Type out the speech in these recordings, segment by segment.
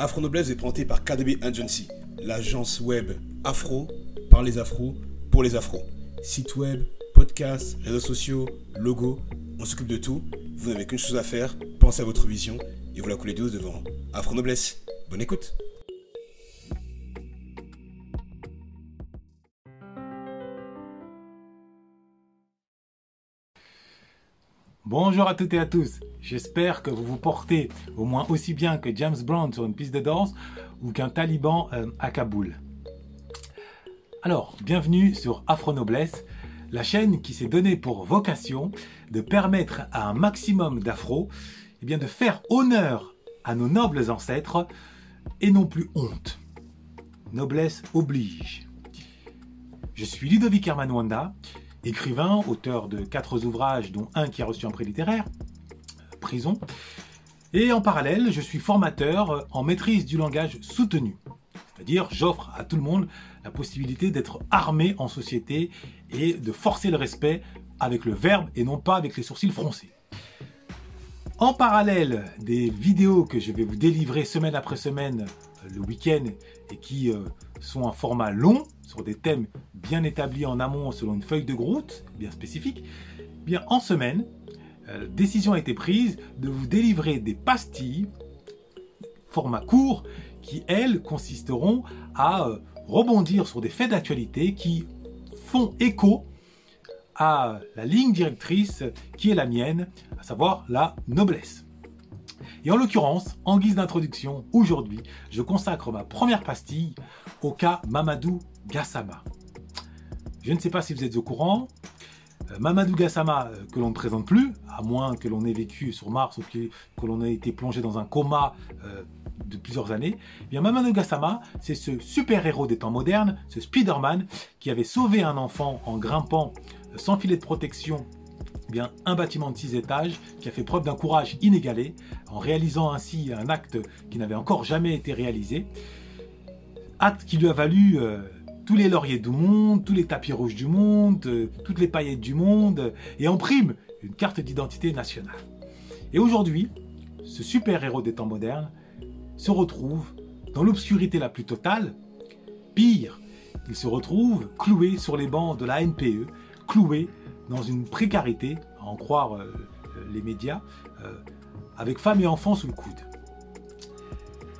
Afro Noblesse est présenté par KDB Agency, l'agence web afro par les afros pour les afros. Site web, podcast, réseaux sociaux, logo, on s'occupe de tout. Vous n'avez qu'une chose à faire, pensez à votre vision et vous la coulez douce devant Afro Noblesse. Bonne écoute. Bonjour à toutes et à tous. J'espère que vous vous portez au moins aussi bien que James Brown sur une piste de danse ou qu'un taliban euh, à Kaboul. Alors, bienvenue sur Afro Noblesse, la chaîne qui s'est donnée pour vocation de permettre à un maximum d'afro eh bien, de faire honneur à nos nobles ancêtres et non plus honte. Noblesse oblige. Je suis Ludovic Hermanwanda écrivain, auteur de quatre ouvrages, dont un qui a reçu un prix littéraire, Prison. Et en parallèle, je suis formateur en maîtrise du langage soutenu. C'est-à-dire, j'offre à tout le monde la possibilité d'être armé en société et de forcer le respect avec le verbe et non pas avec les sourcils froncés. En parallèle des vidéos que je vais vous délivrer semaine après semaine euh, le week-end et qui euh, sont en format long sur des thèmes bien établis en amont selon une feuille de route bien spécifique, eh bien en semaine, euh, décision a été prise de vous délivrer des pastilles format court qui elles consisteront à rebondir sur des faits d'actualité qui font écho à la ligne directrice qui est la mienne, à savoir la noblesse. Et en l'occurrence, en guise d'introduction, aujourd'hui, je consacre ma première pastille au cas Mamadou Gassama. Je ne sais pas si vous êtes au courant, euh, Mamadou Gassama, euh, que l'on ne présente plus, à moins que l'on ait vécu sur Mars ou que, l'on ait été plongé dans un coma euh, de plusieurs années, eh bien Mamadou Gassama, c'est ce super-héros des temps modernes, ce Spider-Man, qui avait sauvé un enfant en grimpant sans filet de protection eh bien, un bâtiment de 6 étages qui a fait preuve d'un courage inégalé en réalisant ainsi un acte qui n'avait encore jamais été réalisé. Acte qui lui a valu tous les lauriers du monde, tous les tapis rouges du monde, euh, toutes les paillettes du monde et en prime une carte d'identité nationale. Et aujourd'hui, ce super-héros des temps modernes se retrouve dans l'obscurité la plus totale. Pire, il se retrouve cloué sur les bancs de la NPE cloué dans une précarité, à en croire euh, les médias, euh, avec femme et enfants sous le coude.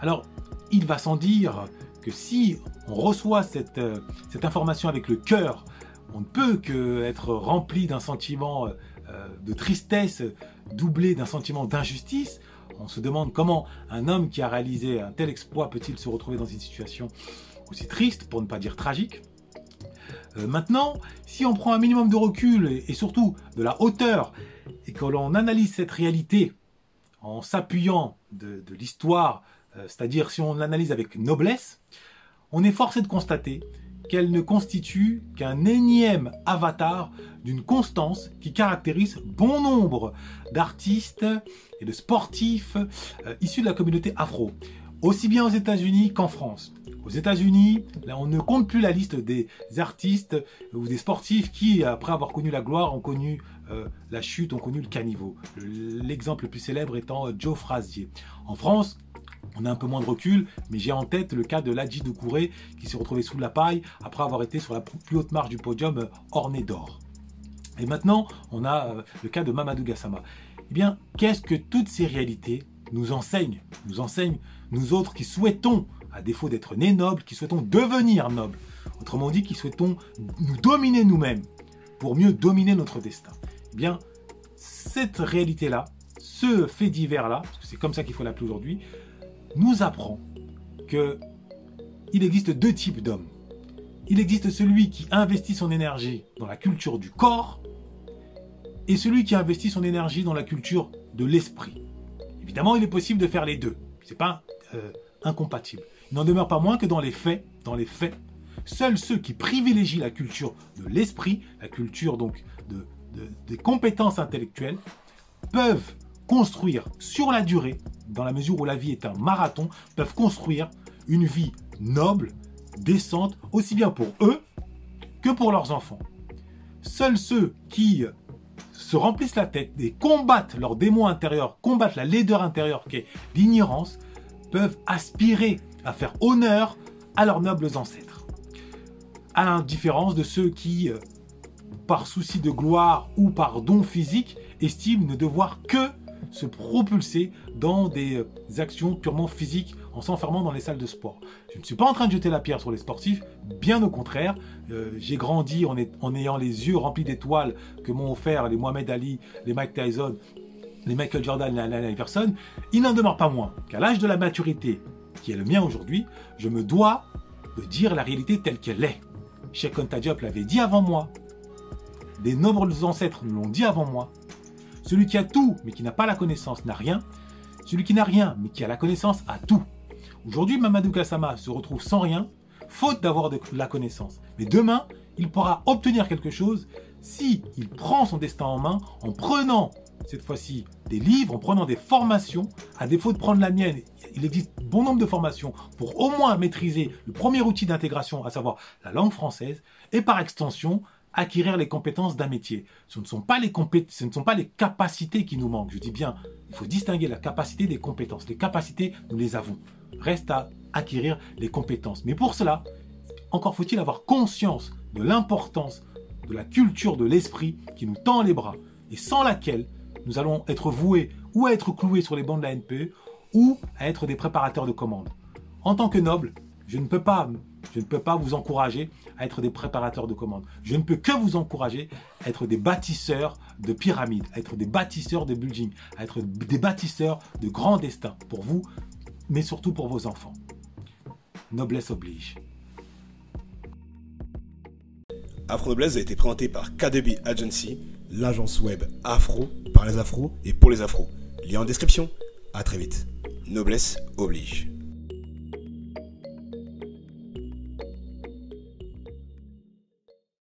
Alors, il va sans dire que si on reçoit cette, euh, cette information avec le cœur, on ne peut que être rempli d'un sentiment de tristesse doublé d'un sentiment d'injustice. On se demande comment un homme qui a réalisé un tel exploit peut-il se retrouver dans une situation aussi triste, pour ne pas dire tragique. Euh, maintenant, si on prend un minimum de recul et, surtout de la hauteur et que l'on analyse cette réalité en s'appuyant de, l'histoire, euh, c'est-à-dire si on l'analyse avec noblesse, on est forcé de constater qu'elle ne constitue qu'un énième avatar d'une constance qui caractérise bon nombre d'artistes et de sportifs euh, issus de la communauté afro aussi bien aux États-Unis qu'en France. Aux États-Unis, on ne compte plus la liste des artistes ou des sportifs qui, après avoir connu la gloire, ont connu euh, la chute, ont connu le caniveau. L'exemple le plus célèbre étant euh, Joe Frazier. En France, on a un peu moins de recul, mais j'ai en tête le cas de Ladji Doucouré qui s'est retrouvé sous la paille après avoir été sur la plus haute marche du podium euh, orné d'or. Et maintenant, on a le cas de Mamadou Gassama. Eh bien, qu'est-ce que toutes ces réalités nous enseignent? Nous enseignent nous autres qui souhaitons, à défaut d'être nés nobles, qui souhaitons devenir nobles, autrement dit, qui souhaitons nous dominer nous-mêmes pour mieux dominer notre destin. Eh bien, cette réalité-là, ce fait divers-là, c'est comme ça qu'il faut l'appeler aujourd'hui, nous apprend que il existe deux types d'hommes. Il existe celui qui investit son énergie dans la culture du corps et celui qui investit son énergie dans la culture de l'esprit. Évidemment, il est possible de faire les deux. C'est pas euh, incompatible. Il n'en demeure pas moins que dans les faits, dans les faits, seuls ceux qui privilégient la culture de l'esprit, la culture donc de, des compétences intellectuelles, peuvent construire sur la durée, dans la mesure où la vie est un marathon, peuvent construire une vie noble, décente, aussi bien pour eux que pour leurs enfants. Seuls ceux qui se remplissent la tête et combattent leur démon intérieur, combattent la laideur intérieure qui est l'ignorance, peuvent aspirer à faire honneur à leurs nobles ancêtres. À la différence de ceux qui, euh, par souci de gloire ou par don physique, estiment ne devoir que se propulser dans des euh, actions purement physiques en s'enfermant dans les salles de sport. Je ne suis pas en train de jeter la pierre sur les sportifs, bien au contraire. Euh, j'ai grandi en, ayant les yeux remplis d'étoiles que m'ont offert les Mohamed Ali, les Mike Tyson, les Michael Jordan, les Allen Iverson. Il n'en demeure pas moins qu'à l'âge de la maturité, qui est le mien aujourd'hui, je me dois de dire la réalité telle qu'elle est. Sheikh Anta l'avait dit avant moi. Des nombreux ancêtres l'ont dit avant moi. Celui qui a tout mais qui n'a pas la connaissance n'a rien. Celui qui n'a rien mais qui a la connaissance a tout. Aujourd'hui, Mamadou Kassama se retrouve sans rien, faute d'avoir de la connaissance. Mais demain, il pourra obtenir quelque chose si il prend son destin en main en prenant cette fois-ci des livres, en prenant des formations, à défaut de prendre la mienne. Il existe bon nombre de formations pour au moins maîtriser le premier outil d'intégration, à savoir la langue française, et par extension, acquérir les compétences d'un métier. Ce ne, sont pas les ce ne sont pas les capacités qui nous manquent. Je dis bien, il faut distinguer la capacité des compétences. Les capacités, nous les avons. Reste à acquérir les compétences. Mais pour cela, encore faut-il avoir conscience de l'importance de la culture de l'esprit qui nous tend les bras et sans laquelle nous allons être voués ou à être cloués sur les bancs de la NPE ou à être des préparateurs de commandes. En tant que noble, je ne peux pas vous encourager à être des préparateurs de commandes. Je ne peux que vous encourager à être des bâtisseurs de pyramides, à être des bâtisseurs de buildings, à être des bâtisseurs de grands destins pour vous, mais surtout pour vos enfants. Noblesse oblige. Afro Noblesse a été présenté par KDB Agency, l'agence web afro par les afros et pour les afros. Lien en description. À très vite. Noblesse oblige.